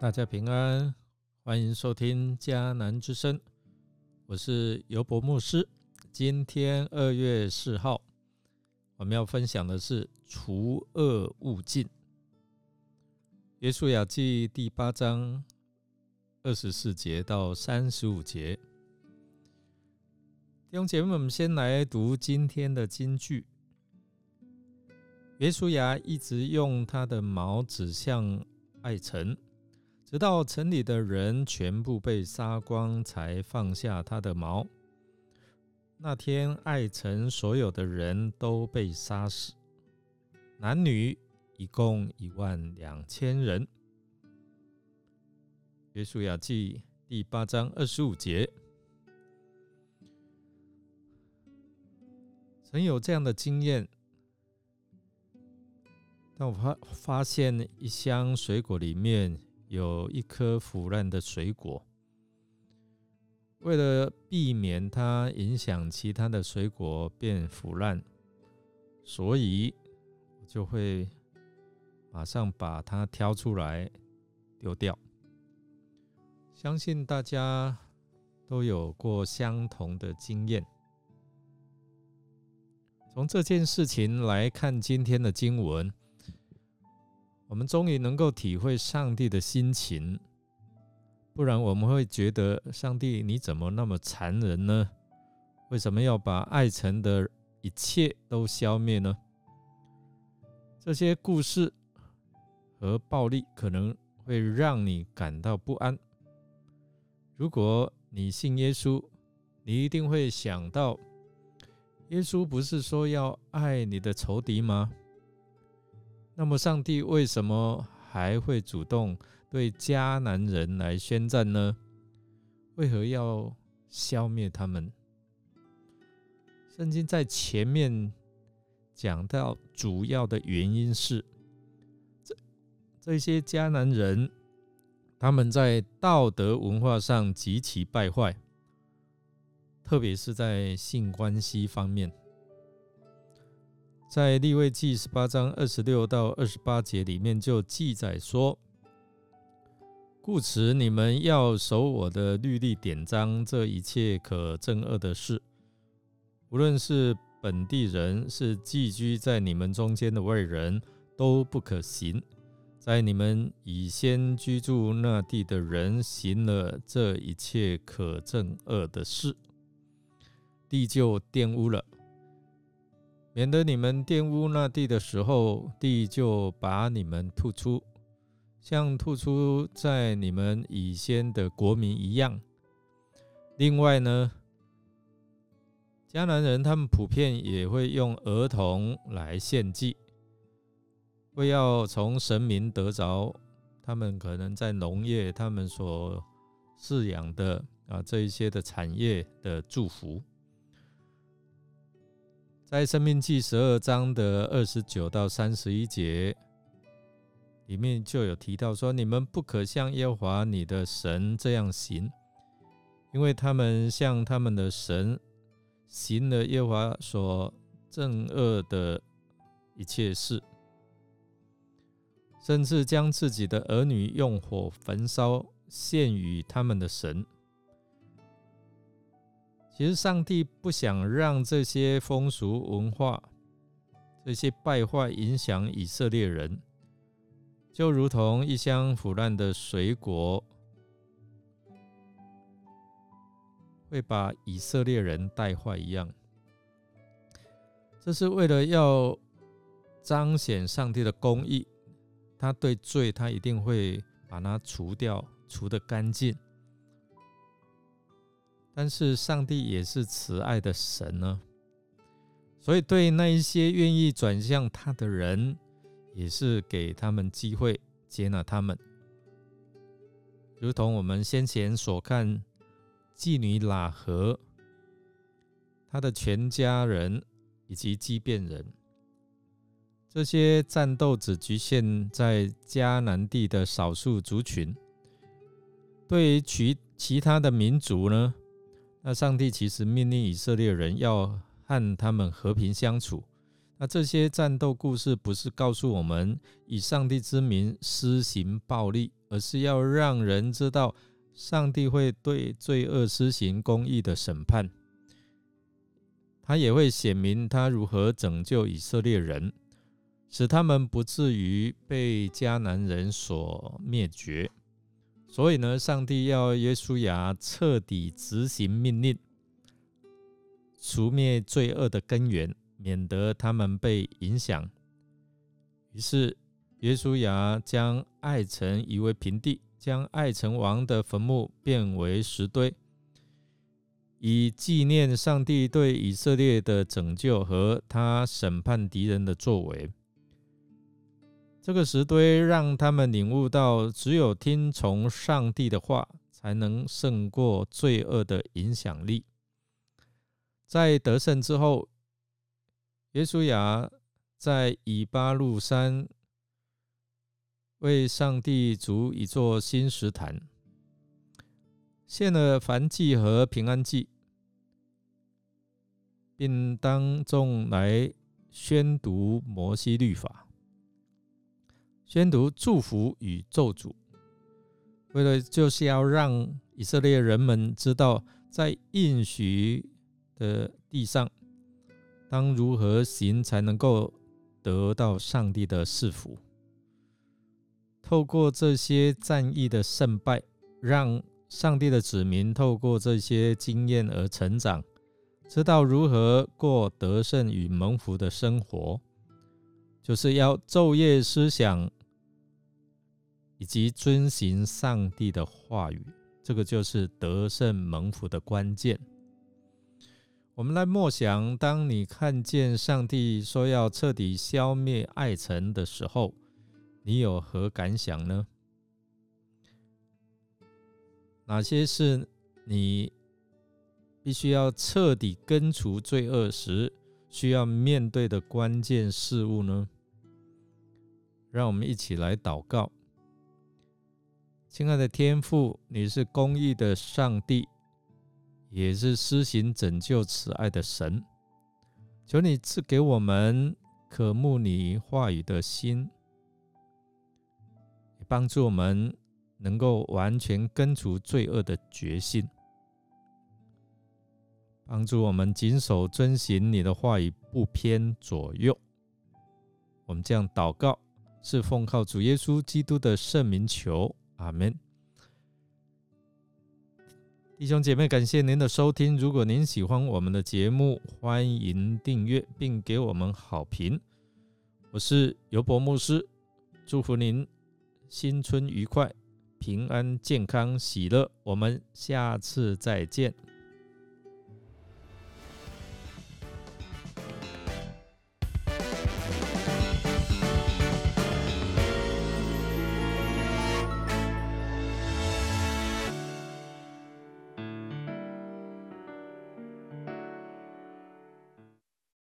大家平安，欢迎收听迦南之声，我是尤伯牧师。今天二月四号，我们要分享的是除恶务尽。约书亚记第八章二十四节到三十五节。弟兄姐妹们，我们先来读今天的金句。约书亚一直用他的矛指向爱城。直到城里的人全部被杀光，才放下他的矛。那天，爱城所有的人都被杀死，男女一共一万两千人。约书亚记第八章二十五节，曾有这样的经验。但我发发现一箱水果里面。有一颗腐烂的水果，为了避免它影响其他的水果变腐烂，所以我就会马上把它挑出来丢掉。相信大家都有过相同的经验。从这件事情来看，今天的经文。我们终于能够体会上帝的心情，不然我们会觉得上帝你怎么那么残忍呢？为什么要把爱城的一切都消灭呢？这些故事和暴力可能会让你感到不安。如果你信耶稣，你一定会想到，耶稣不是说要爱你的仇敌吗？那么，上帝为什么还会主动对迦南人来宣战呢？为何要消灭他们？圣经在前面讲到，主要的原因是这这些迦南人他们在道德文化上极其败坏，特别是在性关系方面。在立位记十八章二十六到二十八节里面就记载说：“故此你们要守我的律例典章，这一切可憎恶的事，无论是本地人，是寄居在你们中间的外人，都不可行。在你们以先居住那地的人行了这一切可憎恶的事，地就玷污了。”免得你们玷污那地的时候，地就把你们吐出，像吐出在你们以先的国民一样。另外呢，迦南人他们普遍也会用儿童来献祭，为要从神明得着他们可能在农业他们所饲养的啊这一些的产业的祝福。在《生命记》十二章的二十九到三十一节里面就有提到说：“你们不可像耶和华你的神这样行，因为他们向他们的神行了耶和华所憎恶的一切事，甚至将自己的儿女用火焚烧献与他们的神。”其实，上帝不想让这些风俗文化、这些败坏影响以色列人，就如同一箱腐烂的水果会把以色列人带坏一样。这是为了要彰显上帝的公义，他对罪，他一定会把它除掉，除得干净。但是上帝也是慈爱的神呢，所以对那一些愿意转向他的人，也是给他们机会接纳他们，如同我们先前所看妓女喇合，他的全家人以及畸变人，这些战斗只局限在迦南地的少数族群，对于其其他的民族呢？那上帝其实命令以色列人要和他们和平相处，那这些战斗故事不是告诉我们以上帝之名施行暴力，而是要让人知道上帝会对罪恶施行公义的审判。他也会显明他如何拯救以色列人，使他们不至于被迦南人所灭绝。所以呢，上帝要耶稣亚彻底执行命令，除灭罪恶的根源。免得他们被影响。于是，耶稣亚将爱城夷为平地，将爱城王的坟墓变为石堆，以纪念上帝对以色列的拯救和他审判敌人的作为。这个石堆让他们领悟到，只有听从上帝的话，才能胜过罪恶的影响力。在得胜之后。耶稣亚在以巴路山为上帝筑一座新石坛，献了燔祭和平安祭，并当众来宣读摩西律法，宣读祝福与咒诅，为了就是要让以色列人们知道，在应许的地上。当如何行才能够得到上帝的赐福？透过这些战役的胜败，让上帝的子民透过这些经验而成长，知道如何过得胜与蒙福的生活，就是要昼夜思想以及遵行上帝的话语。这个就是得胜蒙福的关键。我们来默想：当你看见上帝说要彻底消灭爱城的时候，你有何感想呢？哪些是你必须要彻底根除罪恶时需要面对的关键事物呢？让我们一起来祷告，亲爱的天父，你是公义的上帝。也是施行拯救慈爱的神，求你赐给我们渴慕你话语的心，帮助我们能够完全根除罪恶的决心，帮助我们谨守遵行你的话语，不偏左右。我们这样祷告，是奉靠主耶稣基督的圣名求，阿门。弟兄姐妹，感谢您的收听。如果您喜欢我们的节目，欢迎订阅并给我们好评。我是尤博牧师，祝福您新春愉快、平安、健康、喜乐。我们下次再见。